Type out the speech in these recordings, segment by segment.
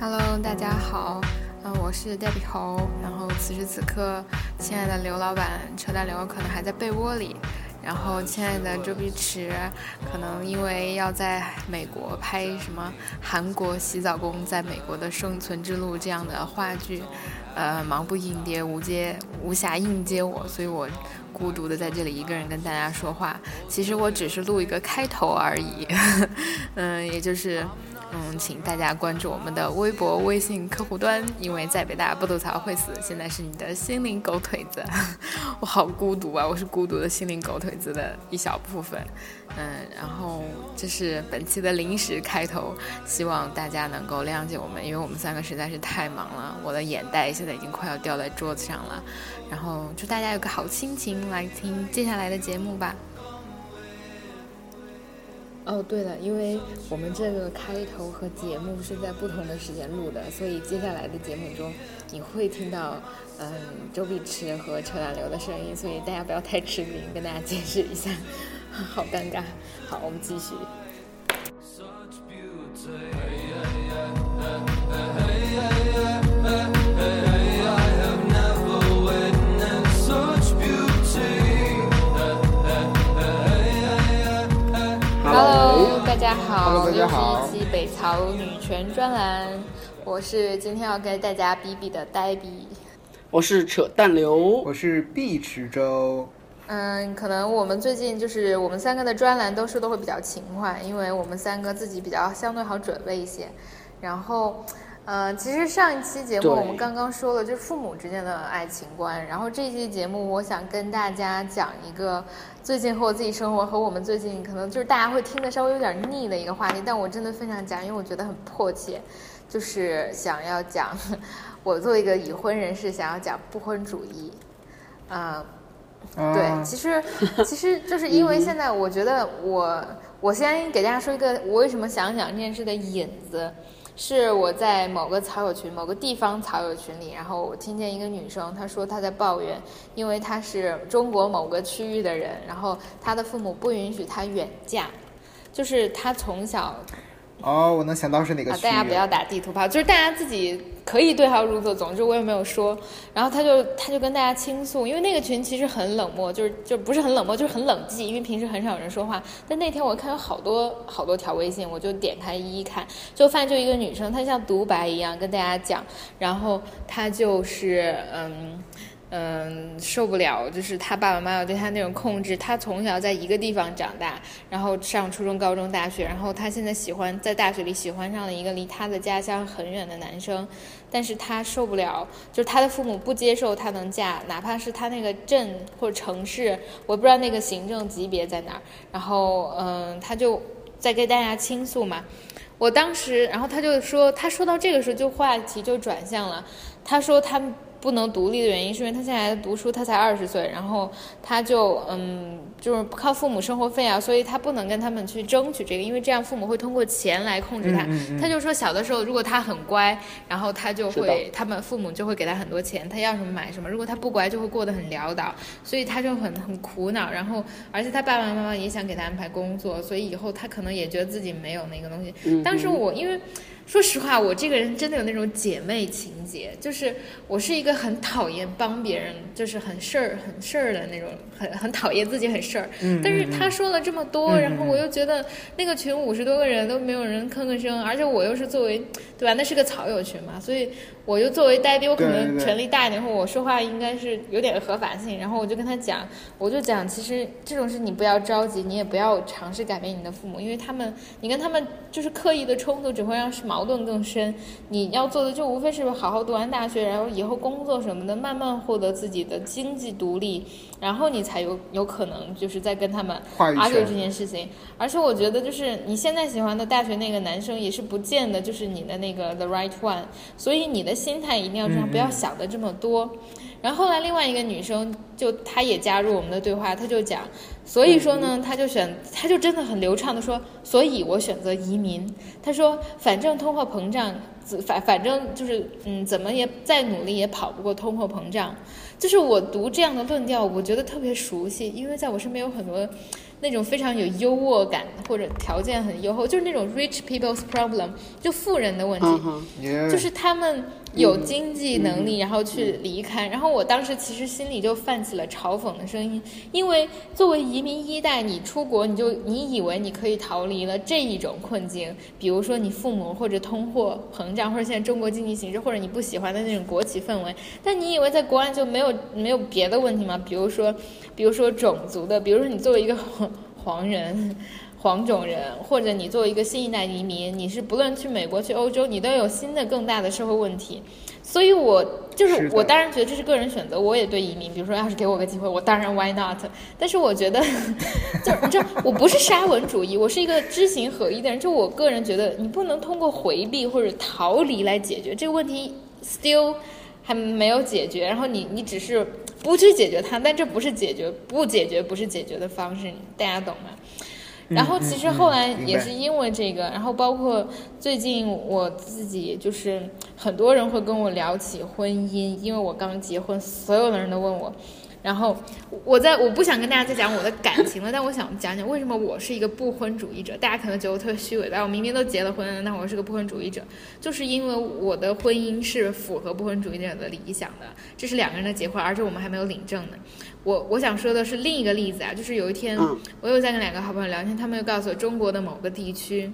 Hello，大家好，嗯，我是 Debbie 猴。然后此时此刻，亲爱的刘老板车大刘可能还在被窝里。然后，亲爱的周碧池，可能因为要在美国拍什么韩国洗澡工在美国的生存之路这样的话剧，呃，忙不应接，无接无暇应接我，所以我孤独的在这里一个人跟大家说话。其实我只是录一个开头而已，嗯，也就是。嗯，请大家关注我们的微博、微信客户端，因为在北大不吐槽会死。现在是你的心灵狗腿子，我好孤独啊！我是孤独的心灵狗腿子的一小部分。嗯，然后这是本期的临时开头，希望大家能够谅解我们，因为我们三个实在是太忙了，我的眼袋现在已经快要掉在桌子上了。然后祝大家有个好心情来听接下来的节目吧。哦，对了，因为我们这个开头和节目是在不同的时间录的，所以接下来的节目中你会听到，嗯，周碧池和车大刘的声音，所以大家不要太吃惊，跟大家解释一下，好尴尬。好，我们继续。大家好，又是一期北朝女权专栏，我是今天要跟大家比比的呆比，我是扯淡刘，我是碧池周。嗯，可能我们最近就是我们三个的专栏都是都会比较勤快，因为我们三个自己比较相对好准备一些，然后。呃，其实上一期节目我们刚刚说了，就是父母之间的爱情观。然后这期节目，我想跟大家讲一个最近和我自己生活和我们最近可能就是大家会听的稍微有点腻的一个话题，但我真的非常讲，因为我觉得很迫切，就是想要讲我作为一个已婚人士，想要讲不婚主义。啊，对，其实 其实就是因为现在我觉得我我先给大家说一个我为什么想讲这件事的引子。是我在某个草友群、某个地方草友群里，然后我听见一个女生，她说她在抱怨，因为她是中国某个区域的人，然后她的父母不允许她远嫁，就是她从小。哦，我能想到是哪个区大家不要打地图炮，就是大家自己可以对号入座。总之我也没有说。然后他就他就跟大家倾诉，因为那个群其实很冷漠，就是就不是很冷漠，就是很冷寂，因为平时很少有人说话。但那天我看有好多好多条微信，我就点开一一看，就发现就一个女生，她像独白一样跟大家讲，然后她就是嗯。嗯，受不了，就是他爸爸妈妈对他那种控制。他从小在一个地方长大，然后上初中、高中、大学，然后他现在喜欢在大学里喜欢上了一个离他的家乡很远的男生，但是他受不了，就是他的父母不接受他能嫁，哪怕是他那个镇或者城市，我不知道那个行政级别在哪儿。然后，嗯，他就在跟大家倾诉嘛。我当时，然后他就说，他说到这个时候，就话题就转向了。他说他。不能独立的原因是因为他现在读书，他才二十岁，然后他就嗯，就是靠父母生活费啊，所以他不能跟他们去争取这个，因为这样父母会通过钱来控制他。他就说小的时候如果他很乖，然后他就会，他们父母就会给他很多钱，他要什么买什么；如果他不乖，就会过得很潦倒，所以他就很很苦恼。然后而且他爸爸妈妈也想给他安排工作，所以以后他可能也觉得自己没有那个东西。当时我因为。说实话，我这个人真的有那种姐妹情节，就是我是一个很讨厌帮别人，就是很事儿、很事儿的那种，很很讨厌自己很事儿。嗯。但是他说了这么多，然后我又觉得那个群五十多个人都没有人吭个声，而且我又是作为，对吧？那是个草友群嘛，所以。我就作为代表，我可能权力大一点，或我说话应该是有点合法性。然后我就跟他讲，我就讲，其实这种事你不要着急，你也不要尝试改变你的父母，因为他们，你跟他们就是刻意的冲突，只会让矛盾更深。你要做的就无非是好好读完大学，然后以后工作什么的，慢慢获得自己的经济独立，然后你才有有可能就是在跟他们 argue 这件事情。而且我觉得，就是你现在喜欢的大学那个男生，也是不见得就是你的那个 the right one，所以你的。心态一定要这样，不要想的这么多。然后后来另外一个女生就她也加入我们的对话，她就讲，所以说呢，她就选，她就真的很流畅的说，所以我选择移民。她说，反正通货膨胀，反反正就是嗯，怎么也再努力也跑不过通货膨胀。就是我读这样的论调，我觉得特别熟悉，因为在我身边有很多。那种非常有优渥感或者条件很优厚，就是那种 rich people's problem，就富人的问题，就是他们有经济能力，然后去离开。然后我当时其实心里就泛起了嘲讽的声音，因为作为移民一代，你出国你就你以为你可以逃离了这一种困境，比如说你父母或者通货膨胀，或者现在中国经济形势，或者你不喜欢的那种国企氛围。但你以为在国外就没有没有别的问题吗？比如说，比如说种族的，比如说你作为一个黄黄人。黄种人，或者你作为一个新一代移民，你是不论去美国、去欧洲，你都有新的更大的社会问题。所以我就是是我，当然觉得这是个人选择。我也对移民，比如说要是给我个机会，我当然 why not。但是我觉得，就你知道，我不是沙文主义，我是一个知行合一的人。就我个人觉得，你不能通过回避或者逃离来解决这个问题，still 还没有解决。然后你你只是不去解决它，但这不是解决，不解决不是解决的方式，大家懂吗？然后其实后来也是因为这个，然后包括最近我自己就是很多人会跟我聊起婚姻，因为我刚结婚，所有的人都问我。然后我在我不想跟大家再讲我的感情了，但我想讲讲为什么我是一个不婚主义者。大家可能觉得我特别虚伪但？我明明都结了婚了，那我是个不婚主义者，就是因为我的婚姻是符合不婚主义者的理想的，这是两个人的结婚，而且我们还没有领证呢。我我想说的是另一个例子啊，就是有一天嗯我又在跟两个好朋友聊天，他们又告诉我中国的某个地区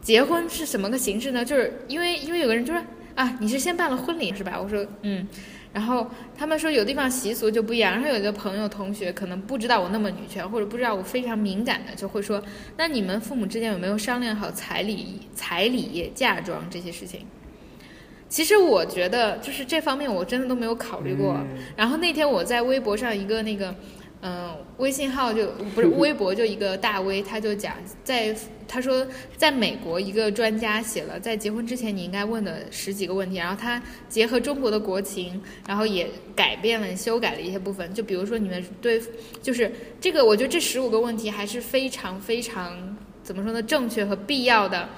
结婚是什么个形式呢？就是因为因为有个人就说啊，你是先办了婚礼是吧？我说嗯，然后他们说有地方习俗就不一样，然后有一个朋友同学可能不知道我那么女权，或者不知道我非常敏感的，就会说，那你们父母之间有没有商量好彩礼、彩礼、嫁妆这些事情？其实我觉得就是这方面我真的都没有考虑过。嗯然后那天我在微博上一个那个，嗯、微信号就不是 微博就一个大 V，他就讲在他说在美国一个专家写了在结婚之前你应该问的十几个问题，然后他结合中国的国情，然后也改变了修改了一些部分，就比如说你们对就是这个，我觉得这十五个问题还是非常非常怎么说呢正确和必要的。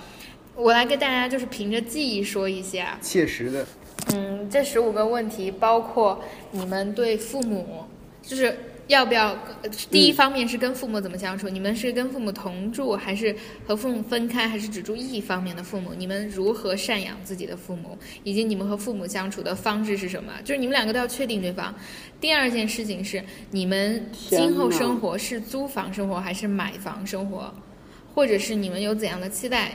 我来跟大家就是凭着记忆说一下，切实的，嗯，这十五个问题包括你们对父母，就是要不要？呃第一方面是跟父母怎么相处，你们是跟父母同住，还是和父母分开，还是只住一方面的父母？你们如何赡养自己的父母，以及你们和父母相处的方式是什么？就是你们两个都要确定对方。第二件事情是，你们今后生活是租房生活还是买房生活，或者是你们有怎样的期待？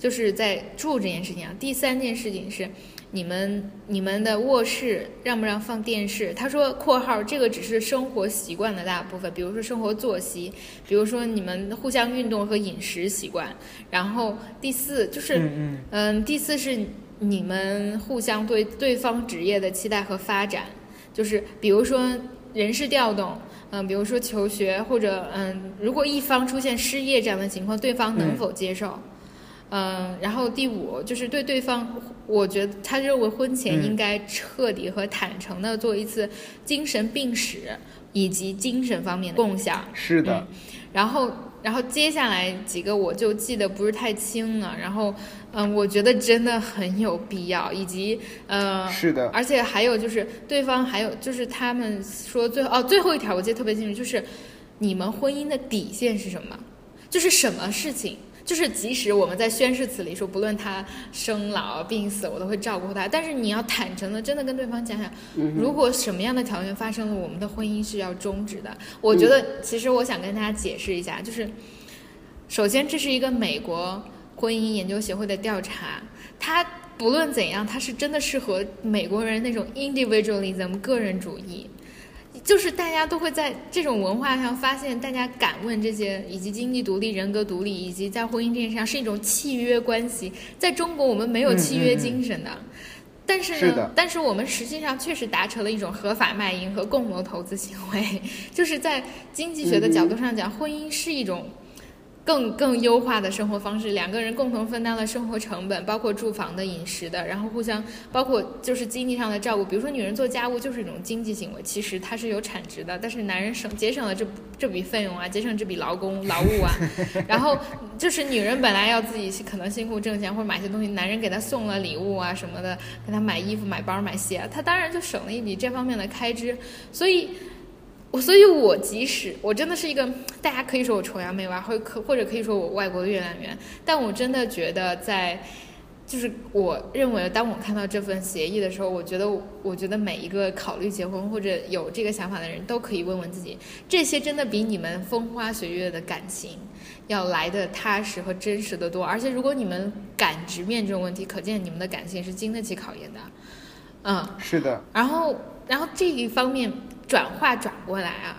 就是在住这件事情啊。第三件事情是，你们你们的卧室让不让放电视？他说（括号）这个只是生活习惯的大部分，比如说生活作息，比如说你们互相运动和饮食习惯。然后第四就是，嗯第四是你们互相对对方职业的期待和发展，就是比如说人事调动，嗯，比如说求学或者嗯，如果一方出现失业这样的情况，对方能嗯否接受？嗯，然后第五就是对对方，我觉得他认为婚前嗯应该彻底和坦诚的做一次精神病史以及精神方面的共享。是的，然后，然后接下来几个我就记得不是太清了。然后，嗯，我觉得真的很有必要，以及呃，是的，而且还有就是对方还有就是他们说最后哦最后一条我记得特别清楚，就是你们婚姻的底线是什么？就是什么事情？就是即使我们在宣誓词里说，不论他生老病死，我都会照顾他。但是你要坦诚的，真的跟对方讲讲，如果什么样的条件发生了，我们的婚姻是要终止的。我觉得，其实我想跟大家解释一下，就是首先这是一个美国婚姻研究协会的调查，它不论怎样，它是真的适合美国人那种 individualism 个人主义。就是大家都会在这种文化上发现，大家敢问这些，以及经济独立、人格独立，以及在婚姻这件事上是一种契约关系。在中国，我们没有契约精神的。但是呢，是但是我们实际上确实达成了一种合法卖淫和共谋投资行为，就是在经济学的角度上讲，婚姻是一种更更优化的生活方式，两个人共同分担了生活成本，包括住房的、饮食的，然后互相包括就是经济上的照顾。比如说，女人做家务就是一种经济行为，其实它是有产值的，但是男人省节省了这这笔费用啊，节省这笔劳工劳务啊。然后就是女人本来要自己可能辛苦挣钱或者买些东西，男人给她送了礼物啊什么的，给她买衣服、买包、买鞋，她当然就省了一笔这方面的开支。所以。我所以，我即使我真的是一个，大家可以说我崇洋媚外，或可或者可以说我外国的月亮圆，但我真的觉得在。就是我认为，当我看到这份协议的时候，我觉得，我觉得每一个考虑结婚或者有这个想法的人都可以问问自己，这些真的比你们风花雪月的感情要来的踏实和真实的多。而且，如果你们敢直面这种问题，可见你们的感情是经得起考验的。嗯，是的。然后，然后这一方面转化转过来啊，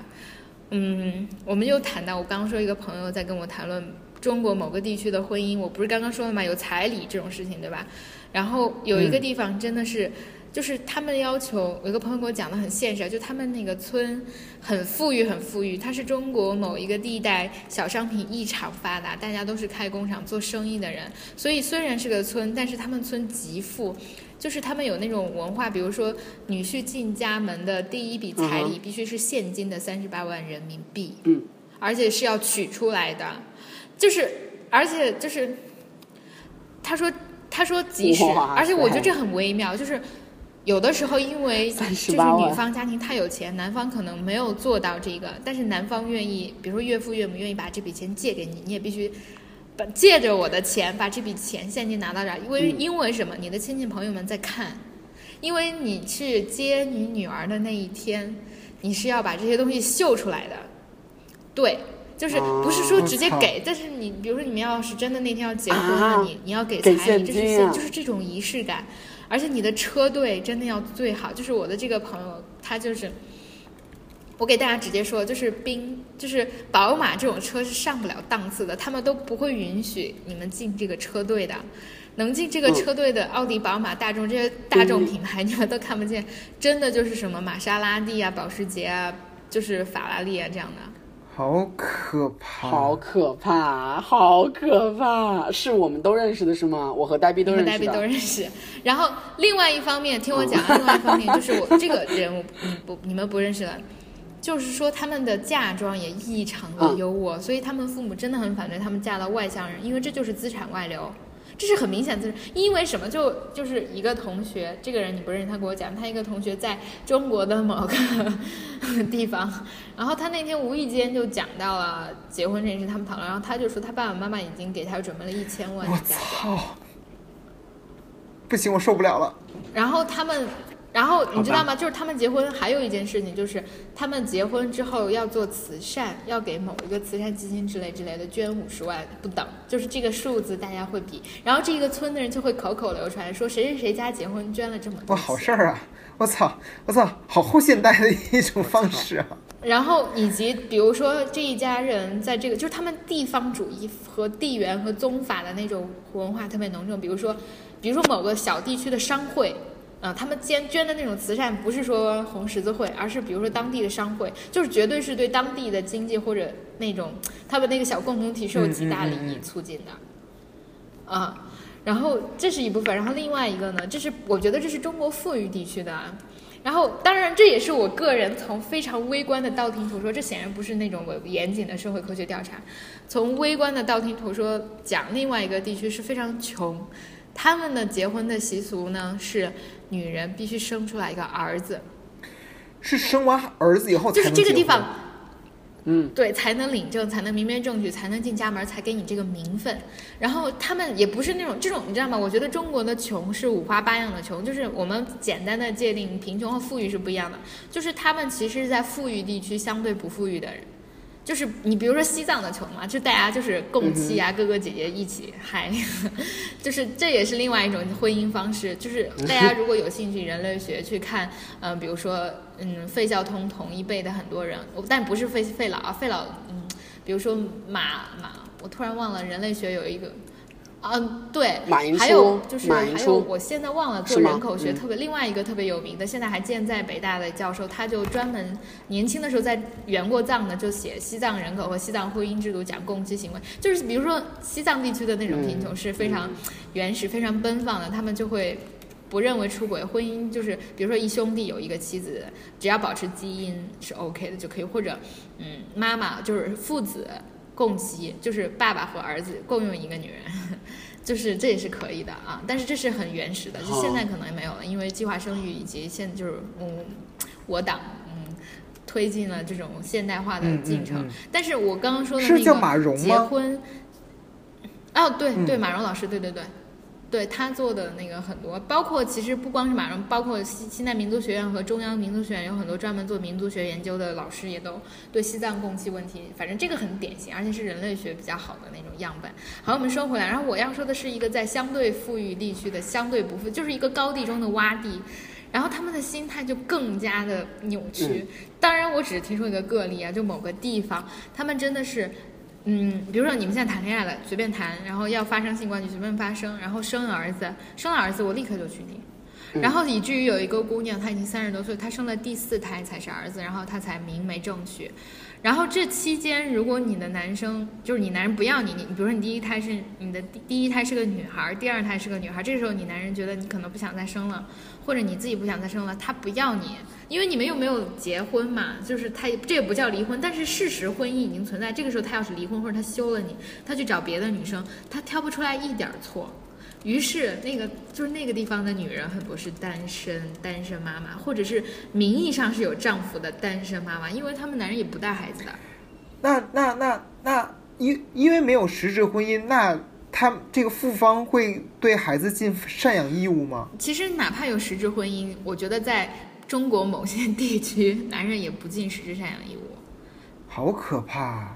嗯，我们又谈到我刚刚说一个朋友在跟我谈论。中国某个地区的婚姻，我不是刚刚说了吗？有彩礼这种事情，对吧？然后有一个地方真的是，就是他们要求，有一个朋友给我讲的很现实，就他们那个村很富裕，很富裕。它是中国某一个地带小商品异常发达，大家都是开工厂做生意的人，所以虽然是个村，但是他们村极富，就是他们有那种文化，比如说女婿进家门的第一笔彩礼必须是现金的三十八万人民币，嗯，而且是要取出来的。就是，而且就是，他说，他说即使，而且我觉得这很微妙，就是有的时候因为就是女方家庭太有钱，男方可能没有做到这个，但是男方愿意，比如说岳父岳母愿意把这笔钱借给你，你也必须把借着我的钱把这笔钱现金拿到这儿，因为因为什么？你的亲戚朋友们在看，因为你去接你女儿的那一天，你是要把这些东西秀出来的，对。就是不是说直接给，但是你比如说你们要是真的那天要结婚了，你你要给彩礼，这是就是这种仪式感，而且你的车队真的要最好。就是我的这个朋友，他就是，我给大家直接说，就是宾，就是宝马这种车是上不了档次的，他们都不会允许你们进这个车队的。能进这个车队的，奥迪、宝马、大众这些大众品牌，你们都看不见，真的就是什么玛莎拉蒂啊、保时捷啊，就是法拉利啊这样的。好可怕！好可怕！好可怕！是我们都认识的是吗？我和呆逼都认识。呆逼都认识。然后另外一方面，听我讲，另外一方面就是我这个人，我不你们不认识了。就是说他们的嫁妆也异常的优渥，所以他们父母真的很反对他们嫁到外乡人，因为这就是资产外流。这是很明显的，因为什么？就就是一个同学，这个人你不认识，他给我讲，他一个同学在中国的某个地方，然后他那天无意间就讲到了结婚这件事，他们讨论，然后他就说他爸爸妈妈已经给他准备了一千万。的嫁妆！不行，我受不了了。然后他们。然后你知道吗？就是他们结婚还有一件事情，就是他们结婚之后要做慈善，要给某一个慈善基金之类之类的捐五十万不等，就是这个数字大家会比，然后这个村的人就会口口流传说谁谁谁家结婚捐了这么多。哇，好事儿啊！我操，我操，好后现代的一种方式啊。然后以及比如说这一家人在这个，就是他们地方主义和地缘和宗法的那种文化特别浓重，比如说，比如说某个小地区的商会。啊，他们捐捐的那种慈善不是说红十字会，而是比如说当地的商会，就是绝对是对当地的经济或者那种他们那个小共同体是有极大利益促进的，啊，然后这是一部分，然后另外一个呢，这是我觉得这是中国富裕地区的，然后当然这也是我个人从非常微观的道听途说，这显然不是那种严谨的社会科学调查，从微观的道听途说讲，另外一个地区是非常穷。他们的结婚的习俗呢，是女人必须生出来一个儿子，是生完儿子以后就是这个地方，嗯，对，才能领证，才能明媒正娶，才能进家门，才给你这个名分。然后他们也不是那种这种，你知道吗？我觉得中国的穷是五花八样的穷，就是我们简单的界定贫穷和富裕是不一样的，就是他们其实是在富裕地区相对不富裕的人。就是你比如说西藏的球嘛，就大家就是共妻啊，哥哥姐姐一起嗨，就是这也是另外一种婚姻方式。就是 大家如果有兴趣人类学去看，嗯，比如说嗯费孝通同一辈的很多人，但不是费费老啊，费老嗯，比如说马马，我突然忘了人类学有一个。嗯，对，还有就是还有，我现在忘了做人口学特别另外一个特别有名的，现在还健在北大的教授，他就专门年轻的时候在援过藏的，就写西藏人口和西藏婚姻制度，讲共妻行为，就是比如说西藏地区的那种贫穷是非常原始、非常奔放的，他们就会不认为出轨婚姻就是，比如说一兄弟有一个妻子，只要保持基因是 OK 的就可以，或者嗯，妈妈就是父子。共妻就是爸爸和儿子共用一个女人，就是这也是可以的啊。但是这是很原始的，就现在可能也没有了，因为计划生育以及现就是嗯，我党嗯推进了这种现代化的嗯进程。嗯嗯但是我刚刚说的是那个叫马蓉吗结婚，哦，对嗯对，马蓉老师，对对对。对他做的那个很多，包括其实不光是马蓉，包括西西南民族学院和中央民族学院有很多专门做民族学研究的老师，也都对西藏供气问题，反正这个很典型，而且是人类学比较好的那种样本。好，我们说回来，然后我要说的是一个在相对富裕地区的相对不富，就是一个高地中的洼地，然后他们的心态就更加的扭曲。当然，我只是提出一个个例啊，就某个地方，他们真的是。嗯，比如说你们现在谈恋爱了，随便谈，然后要发生性关系随便发生，然后生了儿子，生了儿子我立刻就娶你，然后以至于有一个姑娘，她已经三十多岁，她生了第四胎才是儿子，然后她才明媒正娶。然后这期间，如果你的男生就是你男人不要你，你比如说你第一胎是你的第第一胎是个女孩，第二胎是个女孩，这时候你男人觉得你可能不想再生了，或者你自己不想再生了，他不要你，因为你们又没有结婚嘛，就是他这也不叫离婚，但是事实婚姻已经存在。这个时候他要是离婚或者他休了你，他去找别的女生，他挑不出来一点儿错。于是，那个就是那个地方的女人很多是单身，单身妈妈，或者是名义上是有丈夫的单身妈妈，因为他们男人也不带孩子的。那那那那因因为没有实质婚姻，那他这个复方会对孩子尽赡养义务吗？其实哪怕有实质婚姻，我觉得在中国某些地区，男人也不尽实质赡养义务。好可怕！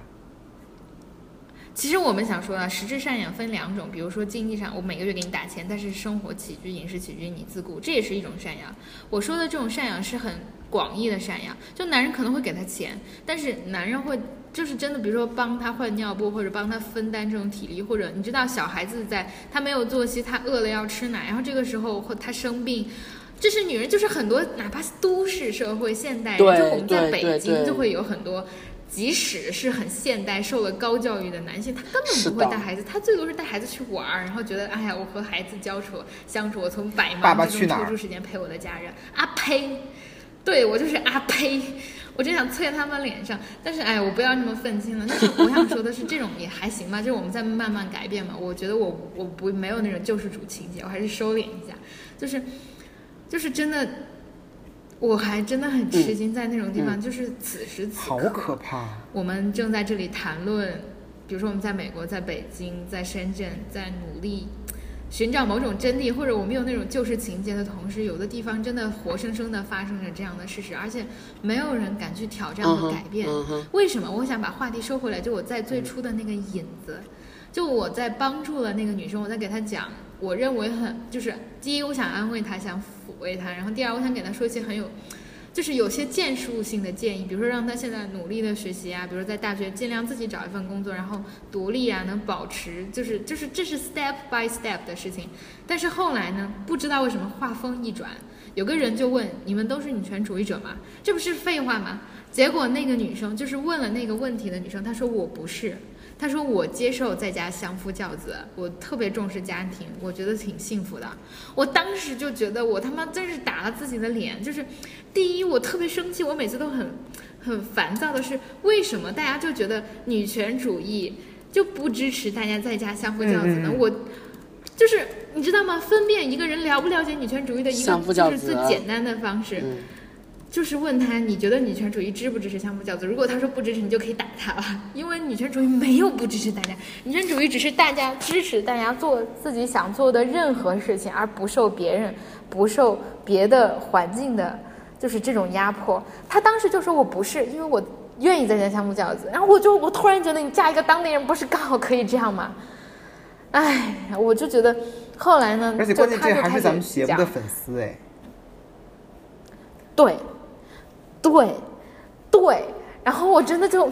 其实我们想说啊，实质赡养分两种，比如说经济上，我每个月给你打钱，但是生活起居、饮食起居你自顾，这也是一种赡养。我说的这种赡养是很广义的赡养，就男人可能会给他钱，但是男人会就是真的，比如说帮他换尿布，或者帮他分担这种体力，或者你知道小孩子在他没有作息，他饿了要吃奶，然后这个时候或他生病。这是女人，就是很多，哪怕是都市社会、现代人，就我们在北京就会有很多即使是很现代、受了高教育的男性，他根本不会带孩子，他最多是带孩子去玩儿，然后觉得哎呀，我和孩子交处相处，我从百忙之中抽出时间陪我的家人。阿呸！对我就是阿呸！我真想啐他们脸上，但是哎，我不要那么愤青了。但是我想说的是，这种也还行吧，就是我们在慢慢改变嘛。我觉得我我不没有那种救世主情节，我还是收敛一下，就是就是真的，我还真的很吃惊，在那种地方，就是此时此刻好，可怕！我们正在这里谈论，比如说我们在美国、在北京、在深圳，在努力寻找某种真谛，或者我们有那种旧事情节的同时，有的地方真的活生生的发生着这样的事实，而且没有人敢去挑战和改变。为什么？我想把话题收回来，就我在最初的那个引子，就我在帮助了那个女生，我在给她讲，我认为很就是第一，我想安慰她，想抚慰她，然后第二，我想给她说一些很有。就是有些建树性的建议，比如说让他现在努力的学习啊，比如说在大学尽量自己找一份工作，然后独立啊，能保持，就是就是这是 step by step 的事情。但是后来呢，不知道为什么话锋一转，有个人就问：“你们都是女权主义者吗？这不是废话吗？”结果那个女生就是问了那个问题的女生，她说：“我不是。”她说：“我接受在家相夫教子，我特别重视家庭，我觉得挺幸福的。”我当时就觉得我他妈真是打了自己的脸，就是第一，我特别生气，我每次都很很烦躁的是，为什么大家就觉得女权主义就不支持大家在家相夫教子呢？嗯嗯嗯我就是你知道吗？分辨一个人了不了解女权主义的一个就是最简单的方式，嗯就是问他你觉得女权主义支不支持相夫教子？如果他说不支持，你就可以打他了，因为女权主义没有不支持大家，女权主义只是大家支持大家做自己想做的任何事情，而不受别人、不受别的环境的，就是这种压迫。他当时就说我不是，因为我愿意在家相夫教子。然后我就我突然觉得你嫁一个当地人不是刚好可以这样吗？哎，我就觉得后来呢，而且就关键这还他就开始是咱们节目讲的粉丝哎，对，对，对，然后我真的就，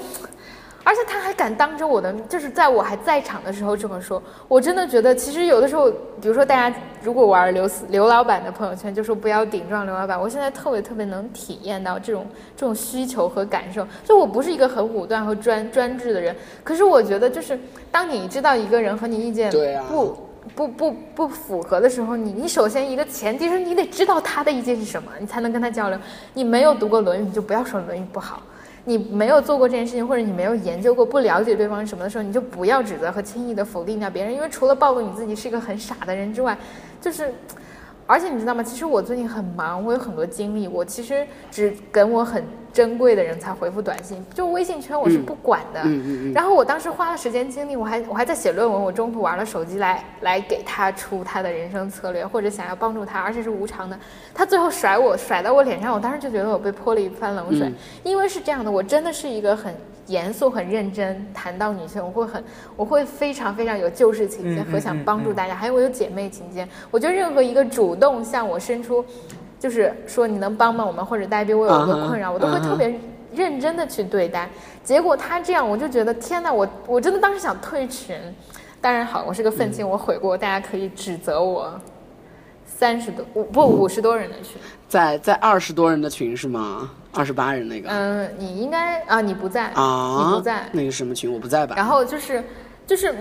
而且他还敢当着我的，就是在我还在场的时候这么说，我真的觉得，其实有的时候，比如说大家如果玩刘思刘老板的朋友圈，就说不要顶撞刘老板，我现在特别特别能体验到这种这种需求和感受。就我不是一个很武断和专专制的人，可是我觉得，就是当你知道一个人和你意见对啊不。不不符合的时候，你你首先一个前提是你得知道他的意见是什么，你才能跟他交流。你没有读过《论语》，你就不要说《论语》不好。你没有做过这件事情，或者你没有研究过，不了解对方什么的时候，你就不要指责和轻易的否定掉别人，因为除了暴露你自己是一个很傻的人之外，就是，而且你知道吗？其实我最近很忙，我有很多精力，我其实只跟我很珍贵的人才回复短信，就微信圈我是不管的。嗯嗯嗯。然后我当时花了时间精力，我还我还在写论文，我中途玩了手机来来给他出他的人生策略，或者想要帮助他，而且是无偿的。他最后甩我甩到我脸上，我当时就觉得我被泼了一番冷水，因为是这样的，我真的是一个很。严肃很认真谈到女性，我会很，我会非常非常有救世情节和想帮助大家，还有我有姐妹情节。我觉得任何一个主动向我伸出，就是说你能帮帮我们，或者代表我有一个困扰，我都会特别认真的去对待。结果他这样，我就觉得天哪，我我真的当时想退群。当然好，我是个愤青，我悔过，大家可以指责我。三十多五不五十多人的群，在在二十多人的群是吗？二十八人那个？嗯，你应该啊，你不在啊，你不在那个什么群？我不在吧？然后就是就是，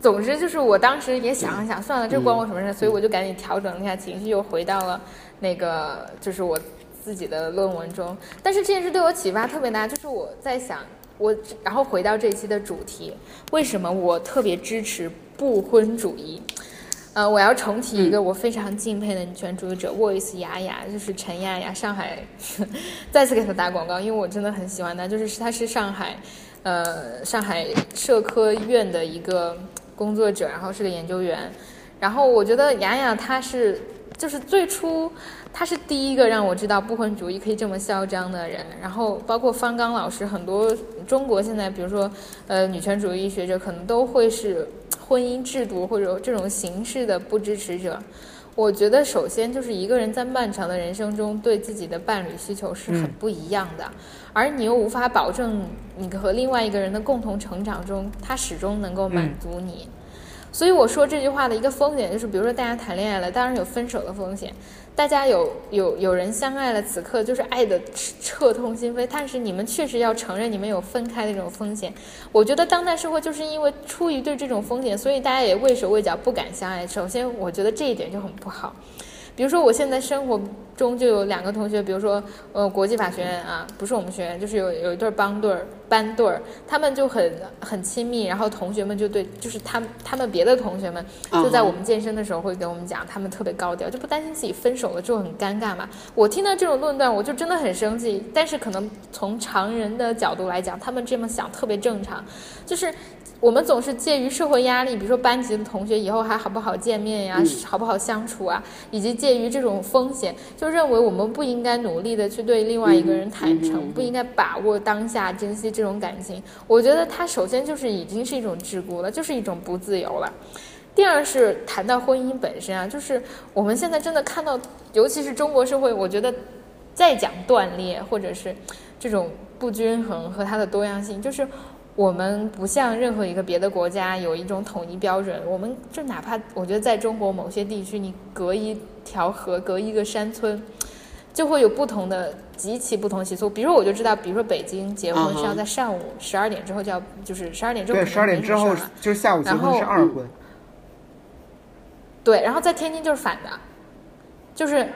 总之就是我当时也想了想，算了，这关我什么事？所以我就赶紧调整了一下情绪，又回到了那个就是我自己的论文中。但是这件事对我启发特别大，就是我在想，我然后回到这期的主题，为什么我特别支持不婚主义？呃，我要重提一个我非常敬佩的女权主义者，Voice 雅雅，就是陈雅雅，上海，再次给她打广告，因为我真的很喜欢她，就是她是上海，呃，上海社科院的一个工作者，然后是个研究员，然后我觉得雅雅她是，就是最初他是第一个让我知道不婚主义可以这么嚣张的人，然后包括方刚老师，很多中国现在比如说呃女权主义学者可能都会是。婚姻制度或者这种形式的不支持者，我觉得首先就是一个人在漫长的人生中对自己的伴侣需求是很不一样的，而你又无法保证你和另外一个人的共同成长中，他始终能够满足你。所以我说这句话的一个风险就是，比如说大家谈恋爱了，当然有分手的风险。大家有有有人相爱了，此刻就是爱的彻彻痛心扉。但是你们确实要承认，你们有分开的这种风险。我觉得当代社会就是因为出于对这种风险，所以大家也畏手畏脚，不敢相爱。首先，我觉得这一点就很不好。比如说，我现在生活中就有两个同学，比如说，呃，国际法学院啊，不是我们学院，就是有有一对帮对儿、班对儿，他们就很很亲密，然后同学们就对，就是他他们别的同学们就在我们健身的时候会跟我们讲，他们特别高调，就不担心自己分手了之后很尴尬嘛。我听到这种论断，我就真的很生气。但是可能从常人的角度来讲，他们这么想特别正常，就是。我们总是介于社会压力，比如说班级的同学以后还好不好见面呀，好不好相处啊，以及介于这种风险，就认为我们不应该努力的去对另外一个人坦诚，不应该把握当下，珍惜这种感情。我觉得他首先就是已经是一种桎梏了，就是一种不自由了。第二是谈到婚姻本身啊，就是我们现在真的看到，尤其是中国社会，我觉得再讲断裂或者是这种不均衡和它的多样性，就是。我们不像任何一个别的国家有一种统一标准，我们就哪怕我觉得在中国某些地区，你隔一条河、隔一个山村，就会有不同的极其不同习俗。比如说，我就知道，比如说北京结婚是要在上午十二点之后就要，就是十二点之后对，十二点之后就是下午结婚是二婚。对，然后在天津就是反的，就是。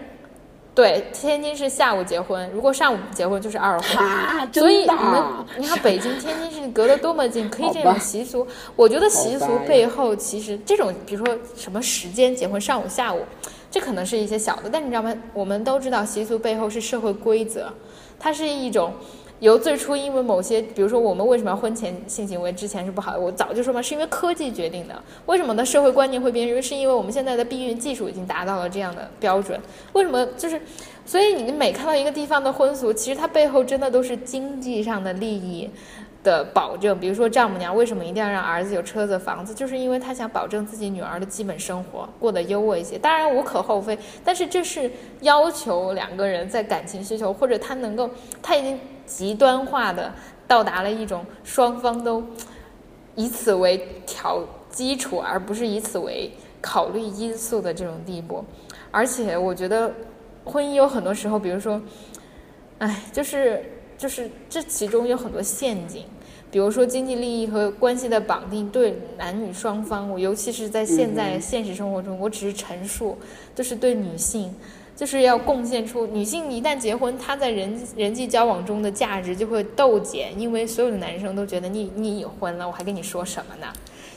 对，天津是下午结婚，如果上午结婚就是二婚。所以你们，你看北京、天津是隔得多么近，可以这种习俗。我觉得习俗背后其实这种，比如说什么时间结婚，上午、下午，这可能是一些小的，但你知道吗？我们都知道习俗背后是社会规则，它是一种。由最初因为某些，比如说我们为什么要婚前性行为之前是不好的？我早就说嘛，是因为科技决定的。为什么呢社会观念会变？因为是因为我们现在的避孕技术已经达到了这样的标准。为什么？就是，所以你每看到一个地方的婚俗，其实它背后真的都是经济上的利益的保证。比如说丈母娘为什么一定要让儿子有车子房子？就是因为他想保证自己女儿的基本生活过得优渥一些。当然无可厚非，但是这是要求两个人在感情需求或者他能够他已经。极端化的到达了一种双方都以此为条基础，而不是以此为考虑因素的这种地步。而且我觉得婚姻有很多时候，比如说，哎，就是就是这其中有很多陷阱，比如说经济利益和关系的绑定对男女双方，我尤其是在现在现实生活中，我只是陈述，就是对女性。就是要贡献出女性一旦结婚，她在人人际交往中的价值就会骤减，因为所有的男生都觉得你你已婚了，我还跟你说什么呢？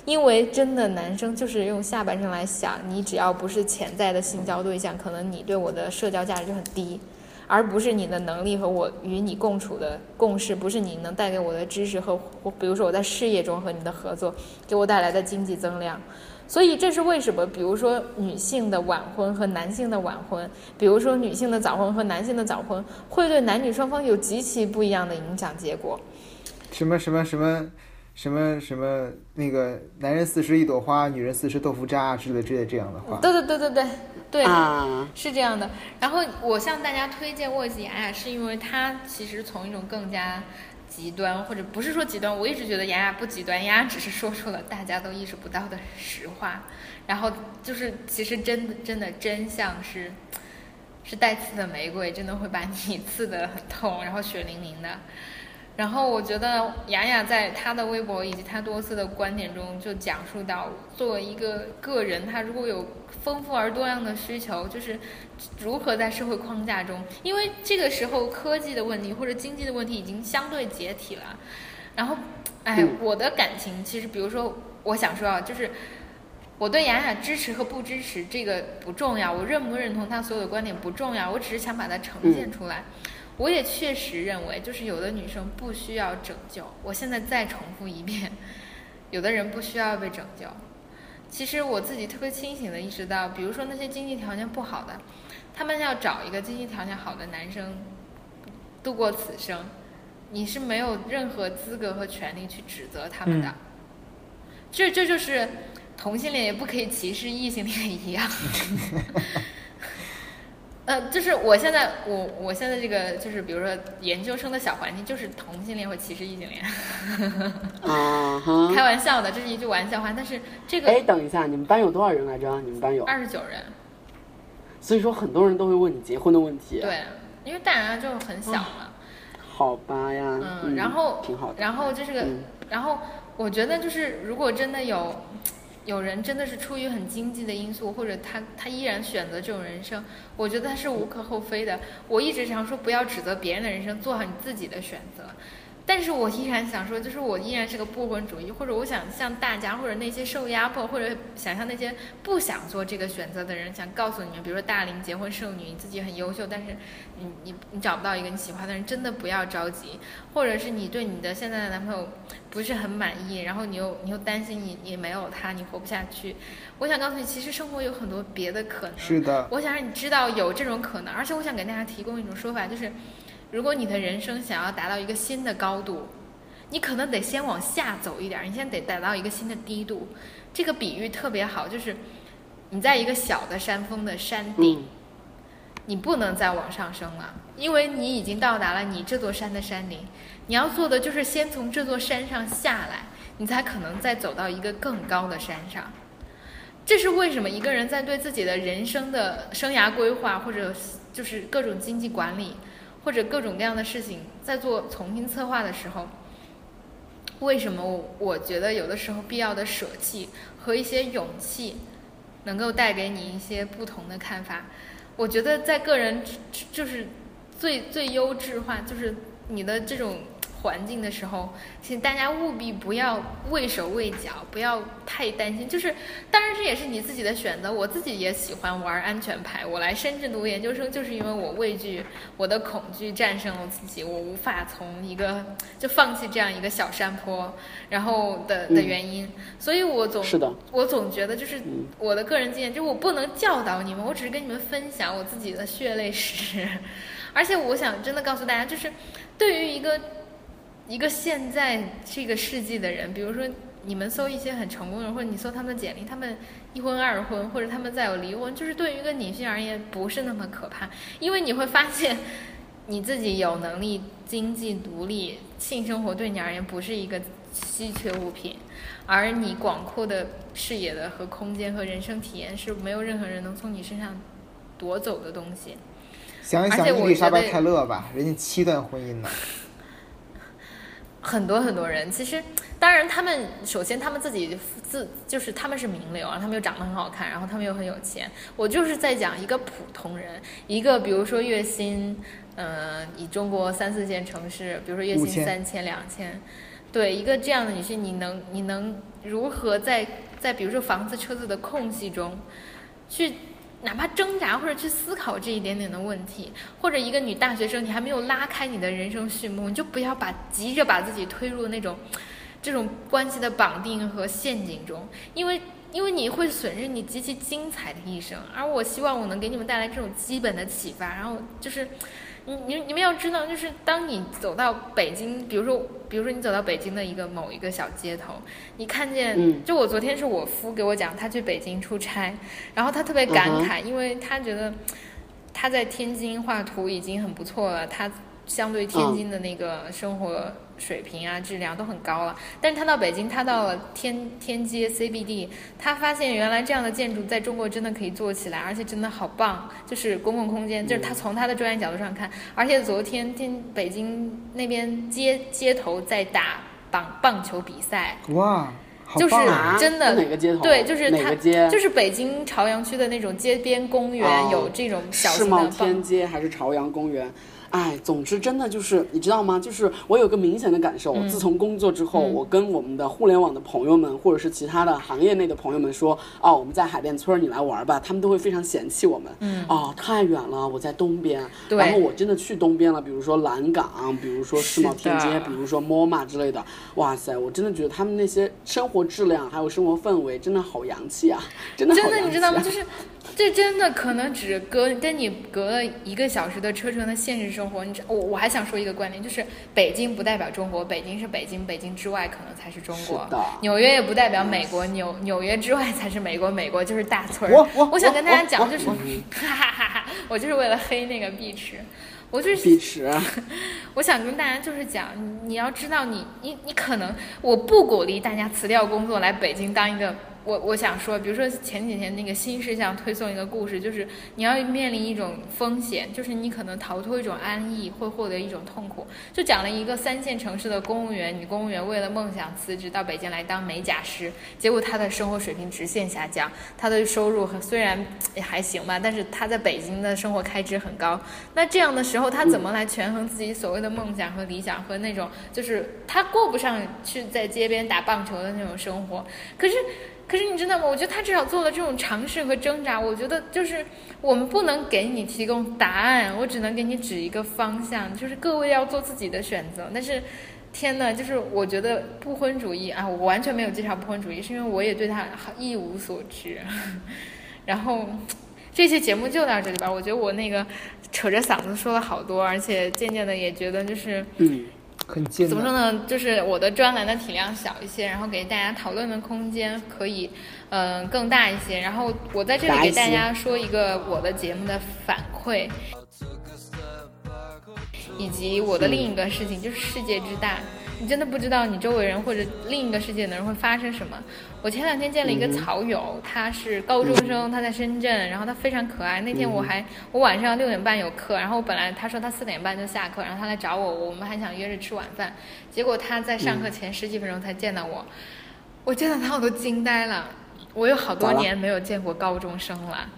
因为真的男生就是用下半身来想，你只要不是潜在的性交对象，可能你对我的社交价值就很低。而不是你的能力和我与你共处的共识，不是你能带给我的知识和，比如说我在事业中和你的合作给我带来的经济增量。所以这是为什么？比如说女性的晚婚和男性的晚婚，比如说女性的早婚和男性的早婚，会对男女双方有极其不一样的影响结果。什么什么什么什么什么那个男人四十一朵花，女人四十豆腐渣之类之类这样的话。对对对对对对，啊，是这样的。然后我向大家推荐沃吉雅雅，是因为它其实从一种更加。极端，或者不是说极端，我一直觉得雅雅不极端，雅雅只是说出了大家都意识不到的实话。然后就是，其实真的真的真相是，是带刺的玫瑰真的会把你刺得很痛，然后血淋淋的。然后我觉得雅雅在她的微博以及她多次的观点中，就讲述到，作为一个个人，他如果有丰富而多样的需求，就是如何在社会框架中，因为这个时候科技的问题或者经济的问题已经相对解体了。然后，哎，我的感情其实，比如说，我想说啊，就是我对雅雅支持和不支持这个不重要，我认不认同她所有的观点不重要，我只是想把它呈现出来。我也确实认为，就是有的女生不需要拯救。我现在再重复一遍，有的人不需要被拯救。其实我自己特别清醒的意识到，比如说那些经济条件不好的，他们要找一个经济条件好的男生度过此生，你是没有任何资格和权利去指责他们的。这这就是同性恋也不可以歧视异性恋一样。呃，就是我现在，我我现在这个就是，比如说研究生的小环境，就是同性恋或歧视异性恋。啊哈！开玩笑的，这是一句玩笑话。但是这个，哎，等一下，你们班有多少人来着？你们班有二十九人。所以说，很多人都会问你结婚的问题。对，因为大家就很小嘛。好吧呀。嗯，然后挺好的。然后这是个，然后我觉得就是，如果真的有。有人真的是出于很经济的因素，或者他他依然选择这种人生，我觉得他是无可厚非的。我一直常说不要指责别人的人生，做好你自己的选择。但是我依然想说，就是我依然是个不婚主义，或者我想向大家，或者那些受压迫，或者想向那些不想做这个选择的人，想告诉你们，比如说大龄结婚剩女，你自己很优秀，但是你你你找不到一个你喜欢的人，真的不要着急。或者是你对你的现在的男朋友不是很满意，然后你又你又担心你你没有他你活不下去。我想告诉你，其实生活有很多别的可能。是的。我想让你知道有这种可能，而且我想给大家提供一种说法，就是。如果你的人生想要达到一个新的高度，你可能得先往下走一点，你先得达到一个新的低度。这个比喻特别好，就是你在一个小的山峰的山顶，你不能再往上升了，因为你已经到达了你这座山的山顶。你要做的就是先从这座山上下来，你才可能再走到一个更高的山上。这是为什么一个人在对自己的人生的生涯规划，或者就是各种经济管理。或者各种各样的事情，在做重新策划的时候，为什么我我觉得有的时候必要的舍弃和一些勇气，能够带给你一些不同的看法？我觉得在个人就是最最优质化，就是你的这种。环境的时候，请大家务必不要畏手畏脚，不要太担心。就是，当然这也是你自己的选择。我自己也喜欢玩安全牌。我来深圳读研究生，就是因为我畏惧，我的恐惧战胜了自己，我无法从一个就放弃这样一个小山坡，然后的的原因。所以我总是的，我总觉得就是我的个人经验，就是我不能教导你们，我只是跟你们分享我自己的血泪史。而且我想真的告诉大家，就是对于一个。一个现在这个世纪的人，比如说你们搜一些很成功的人，或者你搜他们的简历，他们一婚二婚，或者他们再有离婚，就是对于一个女性而言不是那么可怕，因为你会发现你自己有能力、经济独立、性生活对你而言不是一个稀缺物品，而你广阔的视野的和空间和人生体验是没有任何人能从你身上夺走的东西。想一想伊丽莎白泰勒吧，人家七段婚姻呢。很多很多人，其实当然，他们首先他们自己自就是他们是名流啊，他们又长得很好看，然后他们又很有钱。我就是在讲一个普通人，一个比如说月薪，嗯，以中国三四线城市，比如说月薪三千两千，对一个这样的女性，你能你能如何在在比如说房子车子的空隙中，去哪怕挣扎或者去思考这一点点的问题，或者一个女大学生，你还没有拉开你的人生序幕，你就不要把急着把自己推入那种这种关系的绑定和陷阱中，因为因为你会损失你极其精彩的一生。而我希望我能给你们带来这种基本的启发，然后就是。你你你们要知道，就是当你走到北京，比如说比如说你走到北京的一个某一个小街头，你看见，嗯。就我昨天是我夫给我讲，他去北京出差，然后他特别感慨，因为他觉得他在天津画图已经很不错了，他相对天津的那个生活水平啊、质量都很高了。但是他到北京，他到了天天街 CBD，他发现原来这样的建筑在中国真的可以做起来，而且真的好棒，就是公共空间，就是他从他的专业角度上看，而且昨天天北京那边街街头在打棒棒球比赛，哇，好就是真的哪个街头对，就是它哪个街就是北京朝阳区的那种街边公园，哦有这种小型的棒。天街还是朝阳公园？哎，总之真的就是你知道吗？就是我有个明显的感受，嗯自从工作之后，我跟我们的互联网的朋友们，或者是其他的行业内的朋友们说，哦，我们在海淀村儿，你来玩吧，他们都会非常嫌弃我们。嗯，哦，太远了，我在东边。对然后我真的去东边了，比如说蓝港，比如说世贸天阶，比如说 MoMA 之类的。哇塞，我真的觉得他们那些生活质量还有生活氛围真的好洋气啊，真的好真的，洋气你知道吗？啊就是这真的可能只隔跟你隔了一个小时的车程的现实生活。你知我我还想说一个观点，就是北京不代表中国，北京是北京，北京之外可能才是中国。纽约也不代表美国，纽纽约之外才是美国，美国就是大村儿。我我我想跟大家讲，就是哈哈哈哈，我就是为了黑那个碧池。我就是碧池。我想跟大家就是讲，你你要知道你，你你可能，我不鼓励大家辞掉工作来北京当一个。我我想说，比如说前几天那个新事项推送一个故事，就是你要面临一种风险，就是你可能逃脱一种安逸，会获得一种痛苦。就讲了一个三线城市的公务员，女公务员为了梦想辞职到北京来当美甲师，结果她的生活水平直线下降，她的收入虽然也还行吧，但是她在北京的生活开支很高。那这样的时候，她怎么来权衡自己所谓的梦想和理想和那种就是她过不上去在街边打棒球的那种生活？可是。可是你知道吗？我觉得他至少做了这种尝试和挣扎。我觉得就是我们不能给你提供答案，我只能给你指一个方向，就是各位要做自己的选择。但是，天呐，就是我觉得不婚主义啊，我完全没有介绍不婚主义，是因为我也对他一无所知。然后，这期节目就到这里吧。我觉得我那个扯着嗓子说了好多，而且渐渐的也觉得就是。嗯，很艰怎么说。呢？就是我的专栏的体量小一些，然后给大家讨论的空间可以，嗯、更大一些。然后我在这里给大家说一个我的节目的反馈，以及我的另一个事情，就是世界之大。你真的不知道你周围人或者另一个世界的人会发生什么。我前两天见了一个草友，他是高中生，他在深圳，然后他非常可爱。那天我还我晚上六点半有课，然后我本来他说他四点半就下课，然后他来找我，我们还想约着吃晚饭。结果他在上课前十几分钟才见到我，我见到他我都惊呆了。我有好多年没有见过高中生了。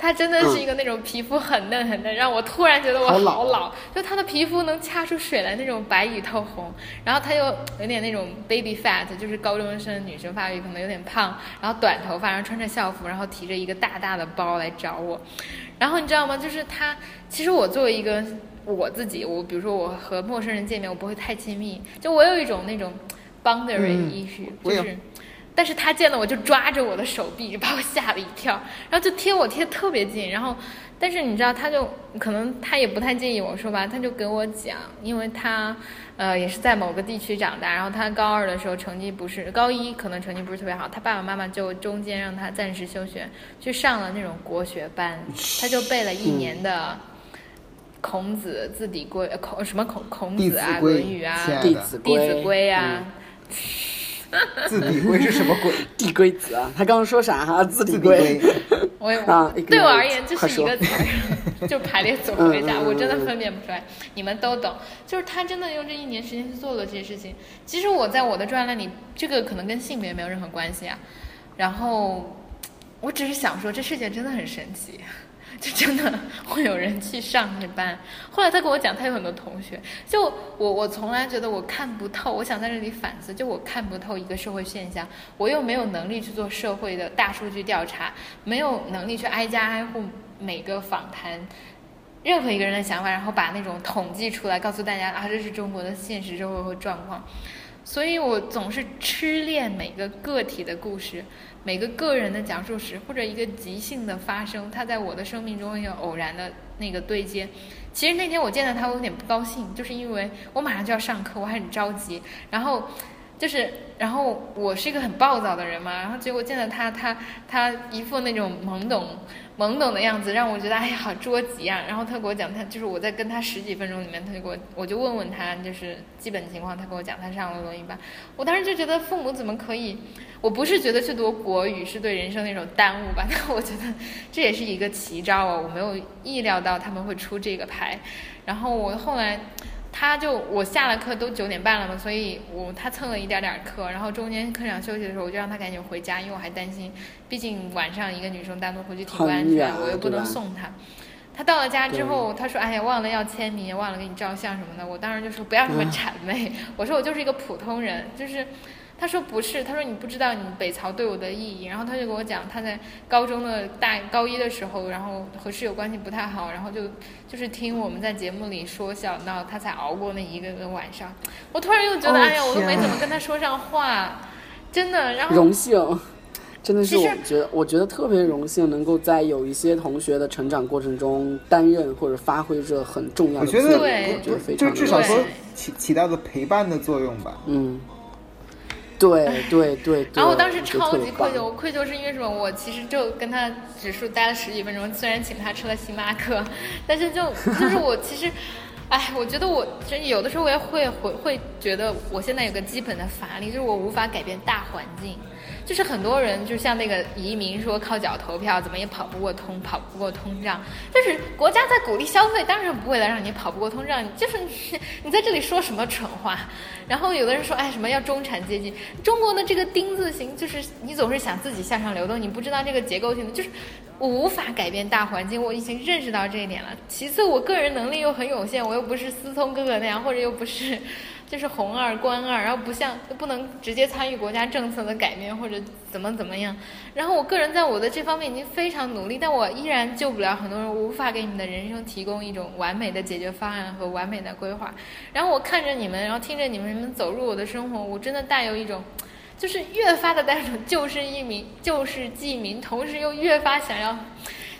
他真的是一个那种皮肤很嫩很嫩，让我突然觉得我好老好老。就他的皮肤能掐出水来那种白里透红，然后他又有点那种 baby fat，就是高中生女生发育可能有点胖，然后短头发，然后穿着校服，然后提着一个大大的包来找我。然后你知道吗？就是他，其实我作为一个我自己，我比如说我和陌生人见面，我不会太亲密，就我有一种那种 boundary 嗯 issue，、我有就是。但是他见了我就抓着我的手臂，把我吓了一跳，然后就贴我贴特别近，然后，但是你知道，他就可能他也不太介意我说吧，他就给我讲，因为他，呃，也是在某个地区长大，然后他高二的时候成绩不是，高一可能成绩不是特别好，他爸爸妈妈就中间让他暂时休学，去上了那种国学班，他就背了一年的。孔子字底规，呃孔什么孔孔子啊，《论语》啊，弟子弟子规规啊，字底规是什么鬼？递龟子啊，他刚刚说啥哈？字字底底规。规。我也啊对我而言，这是一个词儿，就排列组合一下，我真的分辨不出来。你们都懂，就是他真的用这一年时间去做了这些事情。其实我在我的专栏里，这个可能跟性别没有任何关系啊。然后，我只是想说，这世界真的很神奇。就真的会有人去上那班。后来他跟我讲，他有很多同学，就我我从来觉得我看不透，我想在这里反思，就我看不透一个社会现象，我又没有能力去做社会的大数据调查，没有能力去挨家挨户每个访谈。任何一个人的想法，然后把那种统计出来，告诉大家啊，这是中国的现实社会和状况。所以我总是痴恋每个个体的故事，每个个人的讲述时，或者一个即兴的发生，它在我的生命中有偶然的那个对接。其实那天我见到他，我有点不高兴，就是因为我马上就要上课，我还很着急。然后就是，然后我是一个很暴躁的人嘛，然后结果见到他，他他一副那种懵懂。懵懂的样子让我觉得哎呀好捉急啊！然后他给我讲，他就是我在跟他十几分钟里面，他就给我，我就问问他就是基本情况，他跟我讲他上了罗音班。我当时就觉得父母怎么可以？我不是觉得去读国语是对人生的一种耽误吧？但我觉得这也是一个奇招啊！我没有意料到他们会出这个牌。然后我后来。他就我下了课都九点半了嘛，所以我他蹭了一点点课，然后中间课长休息的时候，我就让他赶紧回家，因为我还担心，毕竟晚上一个女生单独回去挺不安全，我又不能送他。他到了家之后，他说：“哎呀，忘了要签名，忘了给你照相什么的。”我当时就说：“不要这么谄媚。”我说：“我就是一个普通人，就是。”他说不是，他说你不知道你北曹对我的意义。然后他就给我讲，他在高中的大高一的时候，然后和室友关系不太好，然后就就是听我们在节目里说笑闹，他才熬过那一个个晚上。我突然又觉得，哎呀，我都没怎么跟他说上话，真的。然后荣幸，真的是我觉得，我觉得特别荣幸，能够在有一些同学的成长过程中担任或者发挥着很重要的作用。我觉得非常就至少说起起到个陪伴的作用吧。嗯。对对对，然后我当时超级愧疚，我愧疚是因为什么？我其实就跟他只数待了十几分钟，虽然请他吃了星巴克，但是就就 是我其实，哎，我觉得我其实有的时候我也会会会觉得我现在有个基本的乏力，就是我无法改变大环境。就是很多人，就像那个移民说靠脚投票，怎么也跑不过通，跑不过通胀。但是国家在鼓励消费，当然不会来让你跑不过通胀。就是你，你在这里说什么蠢话？然后有的人说，哎，什么要中产阶级？中国的这个丁字形，就是你总是想自己向上流动，你不知道这个结构性的，就是我无法改变大环境。我已经认识到这一点了。其次，我个人能力又很有限，我又不是思聪哥哥那样，或者又不是。就是红二官二，然后不像不能直接参与国家政策的改变或者怎么怎么样。然后我个人在我的这方面已经非常努力，但我依然救不了很多人，无法给你们的人生提供一种完美的解决方案和完美的规划。然后我看着你们，然后听着你们你们走入我的生活，我真的带有一种，就是越发的带有救世一民救世济民，同时又越发想要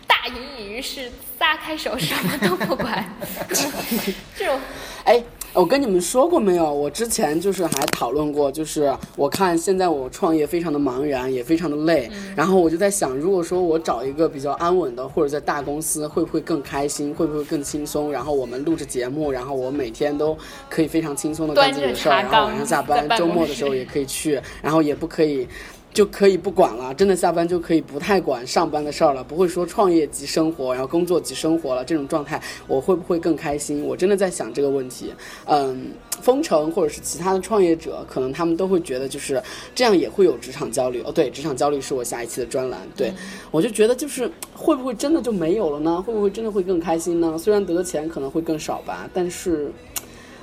大隐隐于市，撒开手什么都不管。这种哎。我跟你们说过没有？我之前就是还讨论过，就是我看现在我创业非常的茫然，也非常的累。然后我就在想，如果说我找一个比较安稳的，或者在大公司，会不会更开心？会不会更轻松？然后我们录制节目，然后我每天都可以非常轻松的干自己的事儿，然后晚上下班，周末的时候也可以去，然后也不可以。就可以不管了，真的下班就可以不太管上班的事儿了，不会说创业即生活，然后工作即生活了这种状态，我会不会更开心？我真的在想这个问题。嗯，封城或者是其他的创业者，可能他们都会觉得就是这样也会有职场焦虑。哦，对，职场焦虑是我下一期的专栏。对，我就觉得就是会不会真的就没有了呢？会不会真的会更开心呢？虽然得的钱可能会更少吧，但是。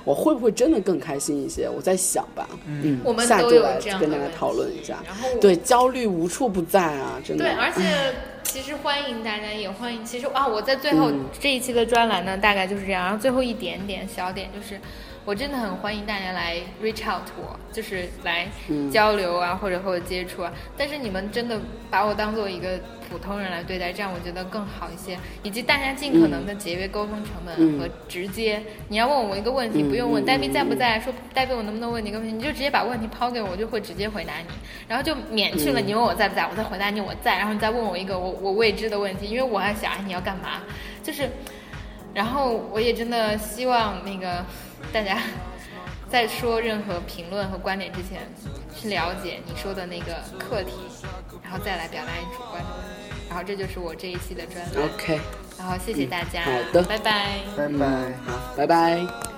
我会不会真的更开心一些？我在想吧，嗯，我们下周来跟大家讨论一下。然后，对焦虑无处不在啊，真的。对，而且其实欢迎大家，也欢迎。其实啊，我在最后这一期的专栏呢，大概就是这样。然后最后一点点小点就是。我真的很欢迎大家来 reach out 我，就是来交流啊，或者和我接触啊。但是你们真的把我当做一个普通人来对待，这样我觉得更好一些。以及大家尽可能的节约沟通成本和直接。你要问我一个问题，不用问戴斌在不在，说戴斌我能不能问你一个问题，你就直接把问题抛给我，我就会直接回答你，然后就免去了你问我在不在，我再回答你我在，然后你再问我一个我我未知的问题，因为我还想你要干嘛，就是，然后我也真的希望那个。大家 在说任何评论和观点之前，去了解你说的那个课题，然后再来表达你主观的问题。然后这就是我这一期的专栏。OK。然后谢谢大家。好的。拜拜。拜拜。好，拜拜。